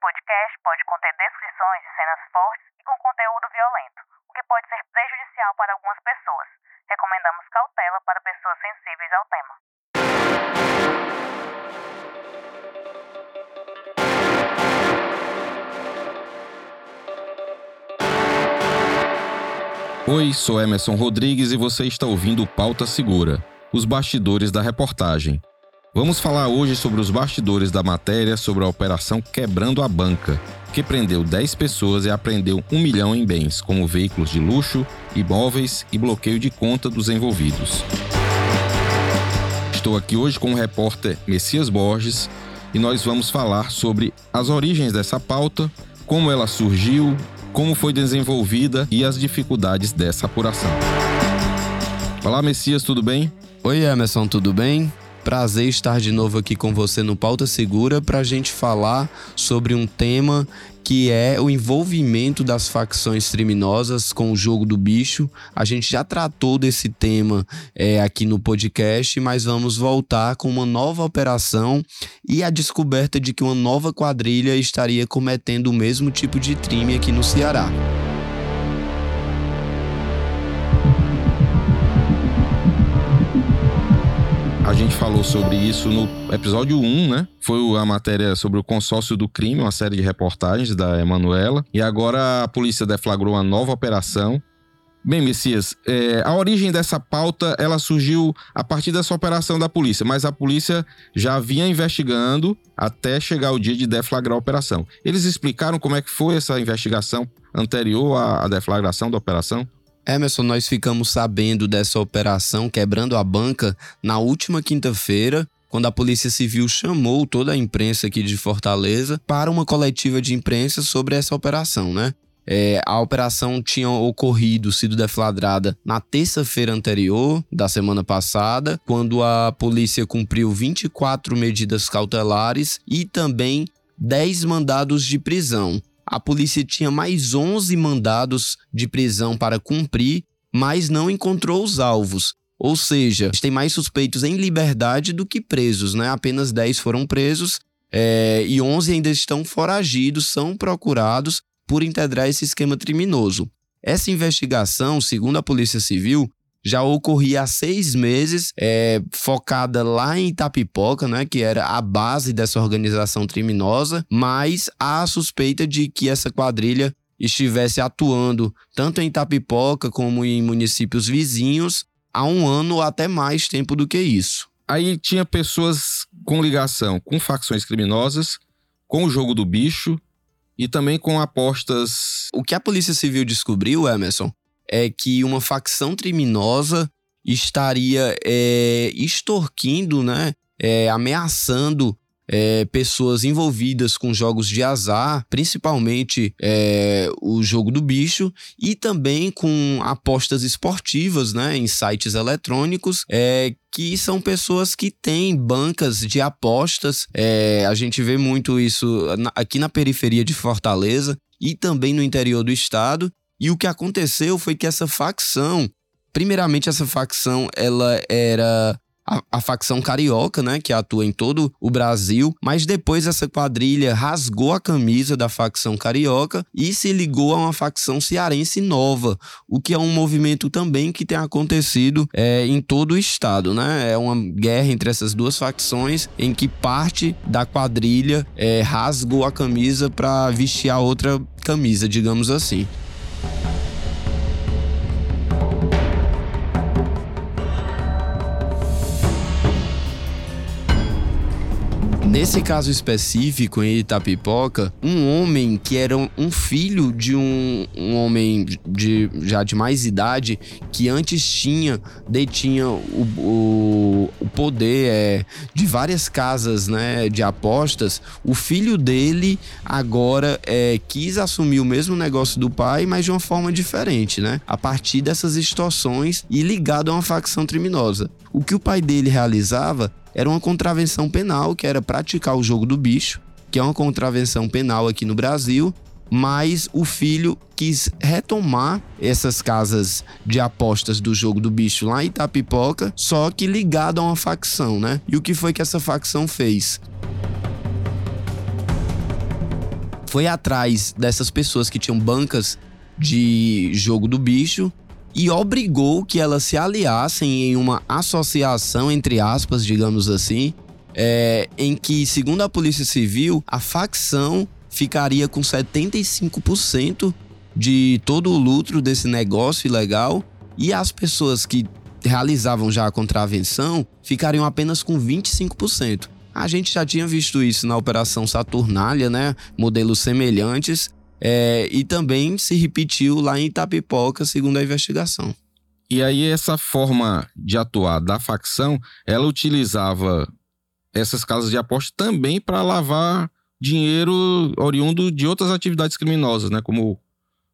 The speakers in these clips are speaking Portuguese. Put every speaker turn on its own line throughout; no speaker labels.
podcast pode conter descrições de cenas fortes e com conteúdo violento, o que pode ser prejudicial para algumas pessoas. Recomendamos cautela para pessoas sensíveis ao tema.
Oi, sou Emerson Rodrigues e você está ouvindo Pauta Segura, os bastidores da reportagem. Vamos falar hoje sobre os bastidores da matéria sobre a operação Quebrando a Banca, que prendeu 10 pessoas e apreendeu um milhão em bens, como veículos de luxo, imóveis e bloqueio de conta dos envolvidos. Estou aqui hoje com o repórter Messias Borges e nós vamos falar sobre as origens dessa pauta, como ela surgiu, como foi desenvolvida e as dificuldades dessa apuração. Olá, Messias, tudo bem?
Oi, Emerson, tudo bem? Prazer estar de novo aqui com você no Pauta Segura para a gente falar sobre um tema que é o envolvimento das facções criminosas com o jogo do bicho. A gente já tratou desse tema é, aqui no podcast, mas vamos voltar com uma nova operação e a descoberta de que uma nova quadrilha estaria cometendo o mesmo tipo de crime aqui no Ceará.
A gente falou sobre isso no episódio 1, né? Foi a matéria sobre o consórcio do crime, uma série de reportagens da Emanuela. E agora a polícia deflagrou uma nova operação. Bem, Messias, é, a origem dessa pauta ela surgiu a partir dessa operação da polícia, mas a polícia já vinha investigando até chegar o dia de deflagrar a operação. Eles explicaram como é que foi essa investigação anterior à deflagração da operação?
Emerson, nós ficamos sabendo dessa operação quebrando a banca na última quinta-feira, quando a Polícia Civil chamou toda a imprensa aqui de Fortaleza para uma coletiva de imprensa sobre essa operação, né? É, a operação tinha ocorrido, sido deflagrada na terça-feira anterior da semana passada, quando a polícia cumpriu 24 medidas cautelares e também 10 mandados de prisão a polícia tinha mais 11 mandados de prisão para cumprir, mas não encontrou os alvos. Ou seja, tem mais suspeitos em liberdade do que presos, né? Apenas 10 foram presos é, e 11 ainda estão foragidos, são procurados por integrar esse esquema criminoso. Essa investigação, segundo a Polícia Civil, já ocorria há seis meses, é, focada lá em Itapipoca, né, que era a base dessa organização criminosa, mas há a suspeita de que essa quadrilha estivesse atuando tanto em Itapipoca como em municípios vizinhos há um ano ou até mais tempo do que isso.
Aí tinha pessoas com ligação com facções criminosas, com o jogo do bicho e também com apostas.
O que a Polícia Civil descobriu, Emerson, é que uma facção criminosa estaria é, extorquindo, né, é, ameaçando é, pessoas envolvidas com jogos de azar, principalmente é, o jogo do bicho, e também com apostas esportivas né, em sites eletrônicos, é, que são pessoas que têm bancas de apostas. É, a gente vê muito isso aqui na periferia de Fortaleza e também no interior do estado. E o que aconteceu foi que essa facção, primeiramente essa facção, ela era a, a, facção carioca, né, que atua em todo o Brasil, mas depois essa quadrilha rasgou a camisa da facção carioca e se ligou a uma facção cearense nova, o que é um movimento também que tem acontecido é, em todo o estado, né? É uma guerra entre essas duas facções em que parte da quadrilha é, rasgou a camisa para vestir a outra camisa, digamos assim. Nesse caso específico, em Itapipoca, um homem que era um filho de um, um homem de, já de mais idade, que antes tinha, detinha o, o, o poder é, de várias casas né, de apostas, o filho dele agora é, quis assumir o mesmo negócio do pai, mas de uma forma diferente, né? A partir dessas extorsões e ligado a uma facção criminosa. O que o pai dele realizava era uma contravenção penal, que era praticar o jogo do bicho, que é uma contravenção penal aqui no Brasil, mas o filho quis retomar essas casas de apostas do jogo do bicho lá em Itapipoca, só que ligado a uma facção, né? E o que foi que essa facção fez? foi atrás dessas pessoas que tinham bancas de jogo do bicho e obrigou que elas se aliassem em uma associação, entre aspas, digamos assim, é, em que, segundo a Polícia Civil, a facção ficaria com 75% de todo o lucro desse negócio ilegal e as pessoas que realizavam já a contravenção ficariam apenas com 25%. A gente já tinha visto isso na Operação Saturnália, né? Modelos semelhantes. É, e também se repetiu lá em Itapipoca, segundo a investigação.
E aí, essa forma de atuar da facção, ela utilizava essas casas de aposta também para lavar dinheiro oriundo de outras atividades criminosas, né? Como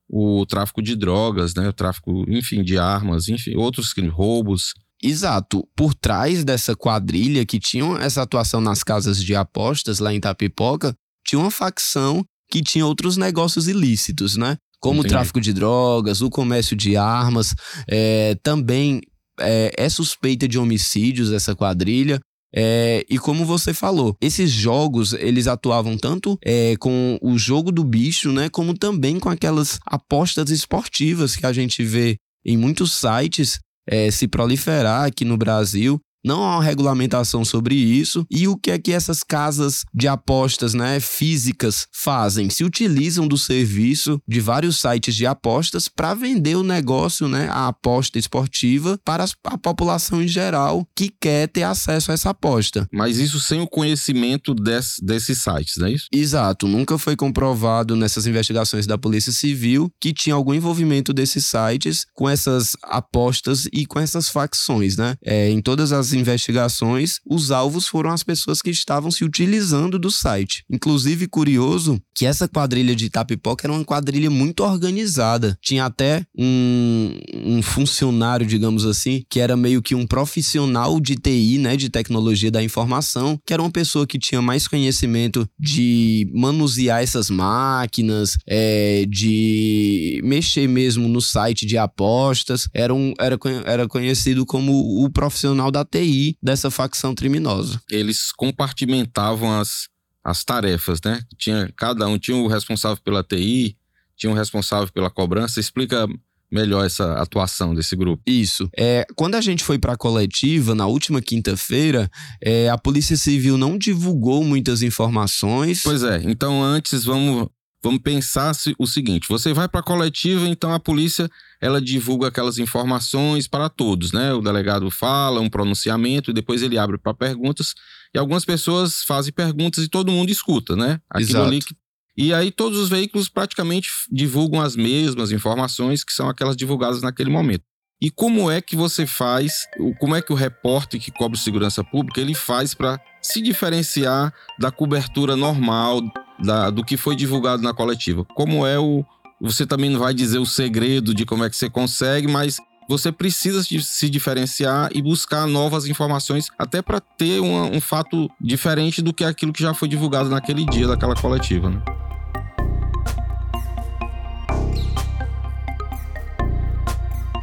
o tráfico de drogas, né? O tráfico, enfim, de armas, enfim, outros crimes, roubos.
Exato. Por trás dessa quadrilha que tinha essa atuação nas casas de apostas lá em Tapipoca, tinha uma facção que tinha outros negócios ilícitos, né? Como Entendi. o tráfico de drogas, o comércio de armas, é, também é, é suspeita de homicídios essa quadrilha. É, e como você falou, esses jogos eles atuavam tanto é, com o jogo do bicho, né, como também com aquelas apostas esportivas que a gente vê em muitos sites é, se proliferar aqui no Brasil não há uma regulamentação sobre isso. E o que é que essas casas de apostas né, físicas fazem? Se utilizam do serviço de vários sites de apostas para vender o negócio, né, a aposta esportiva, para a população em geral que quer ter acesso a essa aposta.
Mas isso sem o conhecimento desse, desses sites, não é isso?
Exato. Nunca foi comprovado nessas investigações da Polícia Civil que tinha algum envolvimento desses sites com essas apostas e com essas facções, né? É, em todas as investigações, os alvos foram as pessoas que estavam se utilizando do site. Inclusive, curioso que essa quadrilha de Itapipoca era uma quadrilha muito organizada. Tinha até um, um funcionário, digamos assim, que era meio que um profissional de TI, né, de tecnologia da informação, que era uma pessoa que tinha mais conhecimento de manusear essas máquinas, é, de mexer mesmo no site de apostas. Era, um, era, era conhecido como o profissional da TI dessa facção criminosa.
Eles compartimentavam as as tarefas, né? Tinha cada um tinha o responsável pela TI, tinha o responsável pela cobrança. Explica melhor essa atuação desse grupo.
Isso. É, quando a gente foi para a coletiva na última quinta-feira, é, a Polícia Civil não divulgou muitas informações.
Pois é. Então antes vamos vamos pensar o seguinte: você vai para a coletiva, então a polícia ela divulga aquelas informações para todos, né? O delegado fala um pronunciamento e depois ele abre para perguntas e algumas pessoas fazem perguntas e todo mundo escuta, né?
Aquilo Exato. ali
que... E aí todos os veículos praticamente divulgam as mesmas informações que são aquelas divulgadas naquele momento. E como é que você faz, como é que o repórter que cobre segurança pública, ele faz para se diferenciar da cobertura normal da, do que foi divulgado na coletiva? Como é o... Você também não vai dizer o segredo de como é que você consegue, mas você precisa se diferenciar e buscar novas informações, até para ter uma, um fato diferente do que aquilo que já foi divulgado naquele dia daquela coletiva. Né?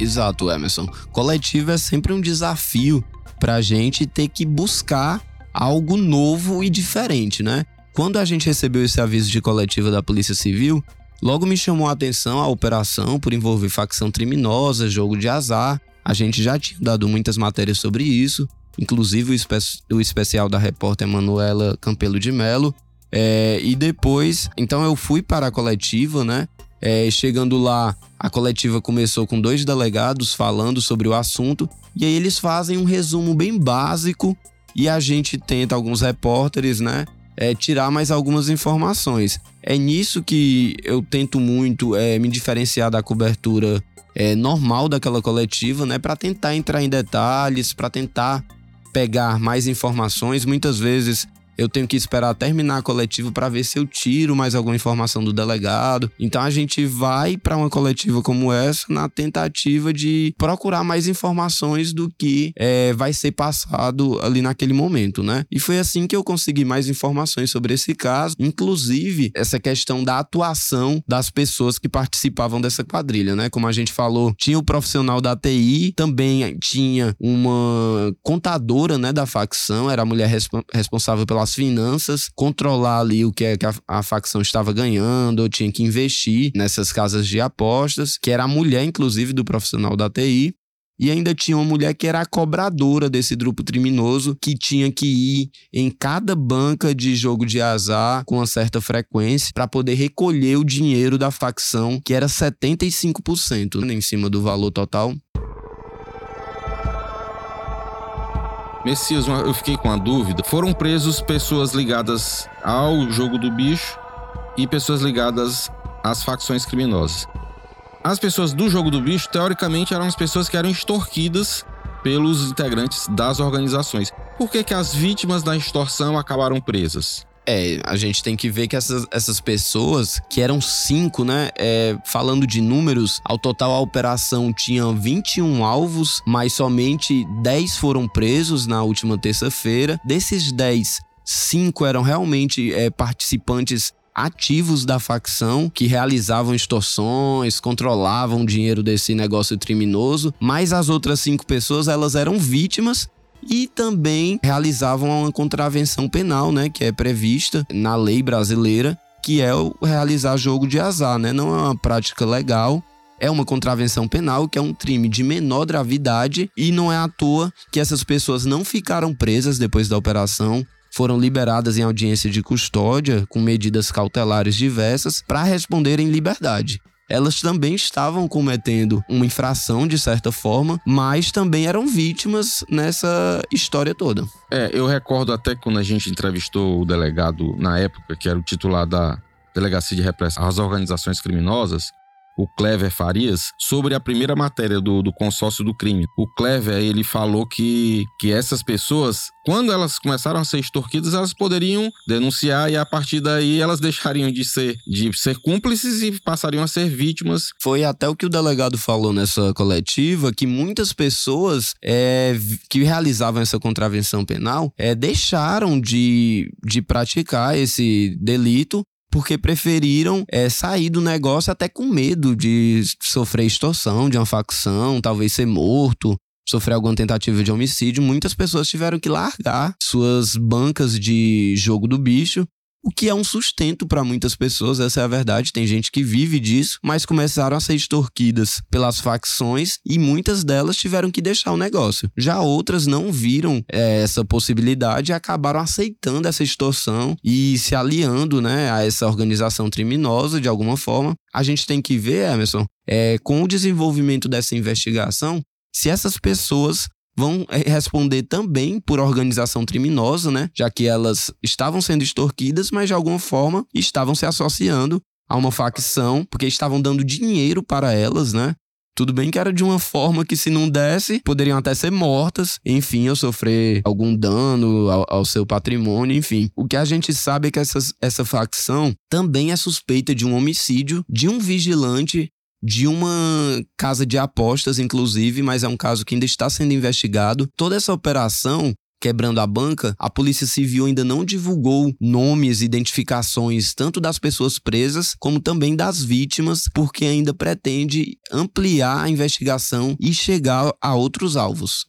Exato, Emerson. Coletivo é sempre um desafio para a gente ter que buscar algo novo e diferente, né? Quando a gente recebeu esse aviso de coletiva da Polícia Civil, logo me chamou a atenção a operação por envolver facção criminosa, jogo de azar. A gente já tinha dado muitas matérias sobre isso, inclusive o, espe o especial da repórter Manuela Campelo de Melo. É, e depois, então eu fui para a coletiva, né? É, chegando lá, a coletiva começou com dois delegados falando sobre o assunto, e aí eles fazem um resumo bem básico e a gente tenta, alguns repórteres, né, é, tirar mais algumas informações. É nisso que eu tento muito é, me diferenciar da cobertura é, normal daquela coletiva, né, para tentar entrar em detalhes, para tentar pegar mais informações. Muitas vezes eu tenho que esperar terminar a coletiva para ver se eu tiro mais alguma informação do delegado. Então a gente vai para uma coletiva como essa na tentativa de procurar mais informações do que é, vai ser passado ali naquele momento, né? E foi assim que eu consegui mais informações sobre esse caso, inclusive essa questão da atuação das pessoas que participavam dessa quadrilha, né? Como a gente falou, tinha o profissional da TI, também tinha uma contadora, né, da facção, era a mulher resp responsável pela as finanças, controlar ali o que, é que a, a facção estava ganhando, ou tinha que investir nessas casas de apostas, que era a mulher, inclusive, do profissional da TI. E ainda tinha uma mulher que era a cobradora desse grupo criminoso, que tinha que ir em cada banca de jogo de azar com uma certa frequência para poder recolher o dinheiro da facção, que era 75% né, em cima do valor total.
Messias, eu fiquei com a dúvida. Foram presos pessoas ligadas ao jogo do bicho e pessoas ligadas às facções criminosas. As pessoas do jogo do bicho, teoricamente, eram as pessoas que eram extorquidas pelos integrantes das organizações. Por que, que as vítimas da extorsão acabaram presas?
É, a gente tem que ver que essas, essas pessoas, que eram cinco, né? É, falando de números, ao total a operação tinha 21 alvos, mas somente 10 foram presos na última terça-feira. Desses 10, cinco eram realmente é, participantes ativos da facção que realizavam extorsões, controlavam o dinheiro desse negócio criminoso, mas as outras cinco pessoas elas eram vítimas e também realizavam uma contravenção penal, né, que é prevista na lei brasileira, que é o realizar jogo de azar, né? Não é uma prática legal, é uma contravenção penal, que é um crime de menor gravidade e não é à toa que essas pessoas não ficaram presas depois da operação foram liberadas em audiência de custódia com medidas cautelares diversas para responder em liberdade elas também estavam cometendo uma infração de certa forma, mas também eram vítimas nessa história toda.
É, eu recordo até quando a gente entrevistou o delegado na época, que era o titular da Delegacia de Repressão às Organizações Criminosas, o Clever Farias, sobre a primeira matéria do, do consórcio do crime. O Clever, ele falou que, que essas pessoas, quando elas começaram a ser extorquidas, elas poderiam denunciar e a partir daí elas deixariam de ser, de ser cúmplices e passariam a ser vítimas.
Foi até o que o delegado falou nessa coletiva, que muitas pessoas é, que realizavam essa contravenção penal é, deixaram de, de praticar esse delito porque preferiram é, sair do negócio até com medo de sofrer extorsão de uma facção, talvez ser morto, sofrer alguma tentativa de homicídio. Muitas pessoas tiveram que largar suas bancas de jogo do bicho o que é um sustento para muitas pessoas, essa é a verdade. Tem gente que vive disso, mas começaram a ser extorquidas pelas facções e muitas delas tiveram que deixar o negócio. Já outras não viram é, essa possibilidade e acabaram aceitando essa extorsão e se aliando né, a essa organização criminosa de alguma forma. A gente tem que ver, Emerson, é, com o desenvolvimento dessa investigação, se essas pessoas vão eh, responder também por organização criminosa, né? Já que elas estavam sendo extorquidas, mas de alguma forma estavam se associando a uma facção, porque estavam dando dinheiro para elas, né? Tudo bem que era de uma forma que, se não desse, poderiam até ser mortas, enfim, ou sofrer algum dano ao, ao, seu patrimônio, enfim. O que a gente sabe é que essas, essa facção também é suspeita de um homicídio de um vigilante de uma casa de apostas, inclusive, mas é um caso que ainda está sendo investigado. Toda essa operação quebrando a banca, a Polícia Civil ainda não divulgou nomes identificações tanto das pessoas presas como também das vítimas, porque ainda pretende ampliar a investigação e chegar a outros alvos.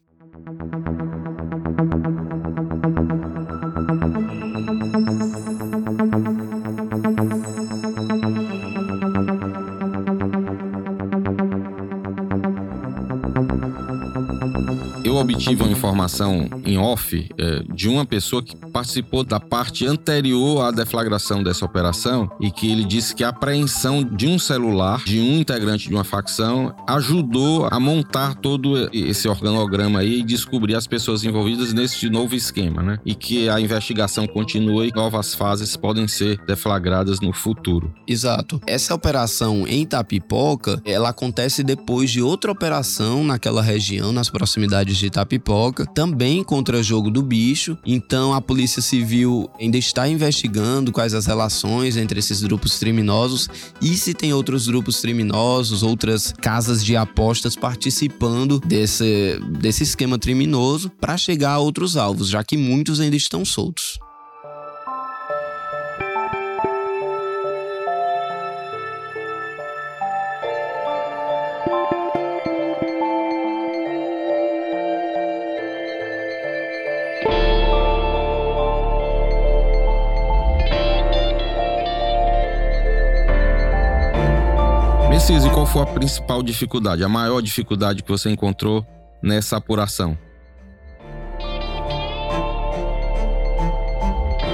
Eu obtive uma informação em off é, de uma pessoa que participou da parte anterior à deflagração dessa operação e que ele disse que a apreensão de um celular de um integrante de uma facção ajudou a montar todo esse organograma aí e descobrir as pessoas envolvidas nesse novo esquema, né? E que a investigação continua e novas fases podem ser deflagradas no futuro.
Exato. Essa operação em Itapipoca, ela acontece depois de outra operação naquela região, nas proximidades de de Itapipoca, também contra jogo do bicho. Então a Polícia Civil ainda está investigando quais as relações entre esses grupos criminosos e se tem outros grupos criminosos, outras casas de apostas participando desse, desse esquema criminoso para chegar a outros alvos, já que muitos ainda estão soltos.
Messias, e qual foi a principal dificuldade, a maior dificuldade que você encontrou nessa apuração?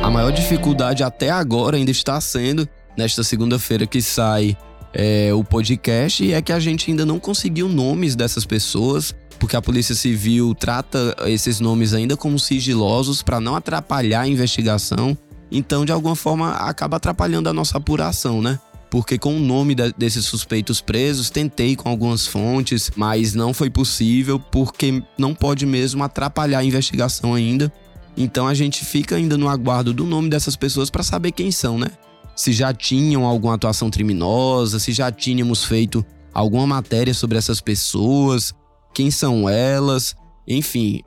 A maior dificuldade até agora ainda está sendo, nesta segunda-feira que sai é, o podcast, é que a gente ainda não conseguiu nomes dessas pessoas, porque a Polícia Civil trata esses nomes ainda como sigilosos para não atrapalhar a investigação. Então, de alguma forma, acaba atrapalhando a nossa apuração, né? Porque com o nome de, desses suspeitos presos, tentei com algumas fontes, mas não foi possível porque não pode mesmo atrapalhar a investigação ainda. Então a gente fica ainda no aguardo do nome dessas pessoas para saber quem são, né? Se já tinham alguma atuação criminosa, se já tínhamos feito alguma matéria sobre essas pessoas, quem são elas, enfim,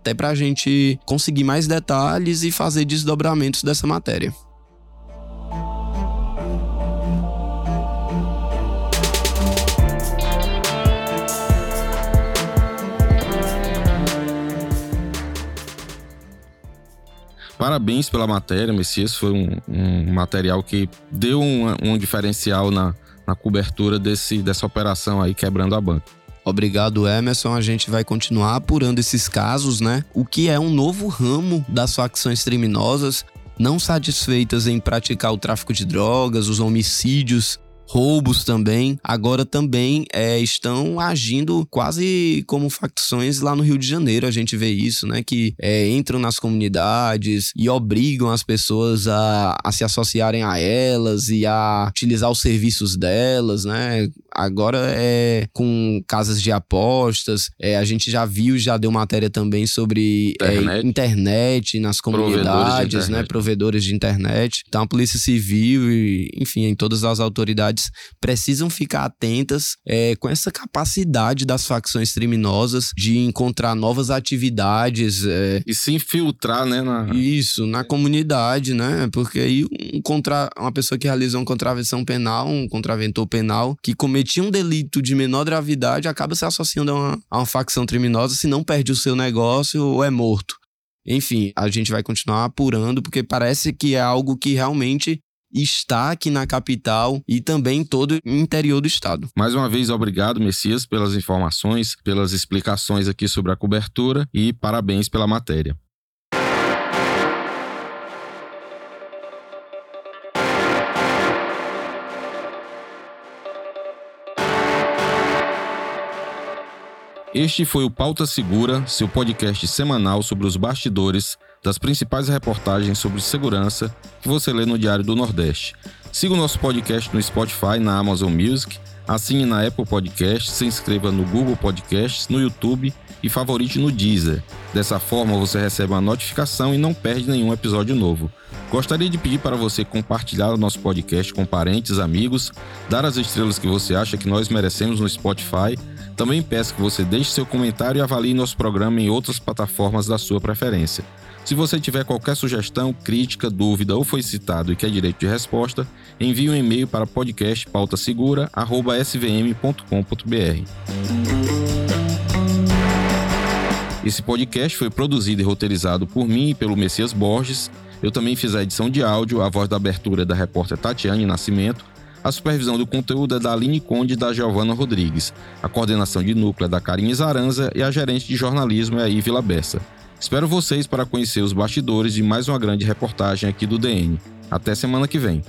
até para a gente conseguir mais detalhes e fazer desdobramentos dessa matéria.
Parabéns pela matéria, Messias. Foi um, um material que deu um, um diferencial na, na cobertura desse, dessa operação aí, quebrando a banca.
Obrigado, Emerson. A gente vai continuar apurando esses casos, né? O que é um novo ramo das facções criminosas, não satisfeitas em praticar o tráfico de drogas, os homicídios roubos também, agora também é, estão agindo quase como facções lá no Rio de Janeiro. A gente vê isso, né? Que é, entram nas comunidades e obrigam as pessoas a, a se associarem a elas e a utilizar os serviços delas, né? Agora é com casas de apostas. É, a gente já viu, já deu matéria também sobre internet, é, internet nas comunidades, Provedores né? Provedores de internet. Então a Polícia Civil e, enfim, em todas as autoridades precisam ficar atentas é, com essa capacidade das facções criminosas de encontrar novas atividades. É,
e se infiltrar, né? Na...
Isso, na comunidade, né? Porque aí um contra... uma pessoa que realizou uma contravenção penal, um contraventor penal, que cometia um delito de menor gravidade, acaba se associando a uma, a uma facção criminosa, se não perde o seu negócio ou é morto. Enfim, a gente vai continuar apurando, porque parece que é algo que realmente está aqui na capital e também todo o interior do estado.
Mais uma vez, obrigado, Messias, pelas informações, pelas explicações aqui sobre a cobertura e parabéns pela matéria. Este foi o Pauta Segura, seu podcast semanal sobre os bastidores das principais reportagens sobre segurança que você lê no Diário do Nordeste. Siga o nosso podcast no Spotify, na Amazon Music, assine na Apple Podcasts, se inscreva no Google Podcasts, no YouTube e favorite no Deezer. Dessa forma você recebe uma notificação e não perde nenhum episódio novo. Gostaria de pedir para você compartilhar o nosso podcast com parentes, amigos, dar as estrelas que você acha que nós merecemos no Spotify também peço que você deixe seu comentário e avalie nosso programa em outras plataformas da sua preferência. Se você tiver qualquer sugestão, crítica, dúvida ou foi citado e quer direito de resposta, envie um e-mail para podcastpautasegura@svm.com.br. Esse podcast foi produzido e roteirizado por mim e pelo Messias Borges. Eu também fiz a edição de áudio, a voz da abertura da repórter Tatiane Nascimento a supervisão do conteúdo é da Aline Conde e da Giovana Rodrigues. A coordenação de núcleo é da Karine Zaranza e a gerente de jornalismo é a Ivila Bessa. Espero vocês para conhecer os bastidores de mais uma grande reportagem aqui do DN. Até semana que vem.